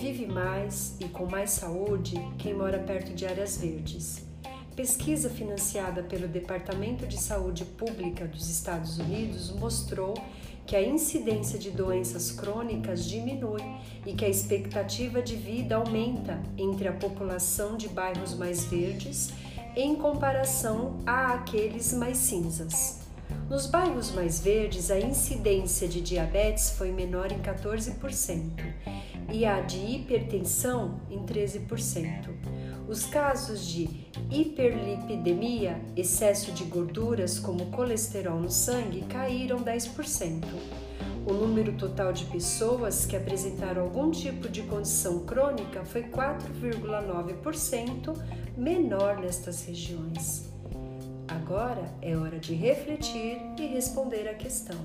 vive mais e com mais saúde quem mora perto de áreas verdes. Pesquisa financiada pelo Departamento de Saúde Pública dos Estados Unidos mostrou que a incidência de doenças crônicas diminui e que a expectativa de vida aumenta entre a população de bairros mais verdes em comparação a aqueles mais cinzas. Nos bairros mais verdes, a incidência de diabetes foi menor em 14% e a de hipertensão em 13%. Os casos de hiperlipidemia, excesso de gorduras como colesterol no sangue, caíram 10%. O número total de pessoas que apresentaram algum tipo de condição crônica foi 4,9% menor nestas regiões. Agora é hora de refletir e responder à questão.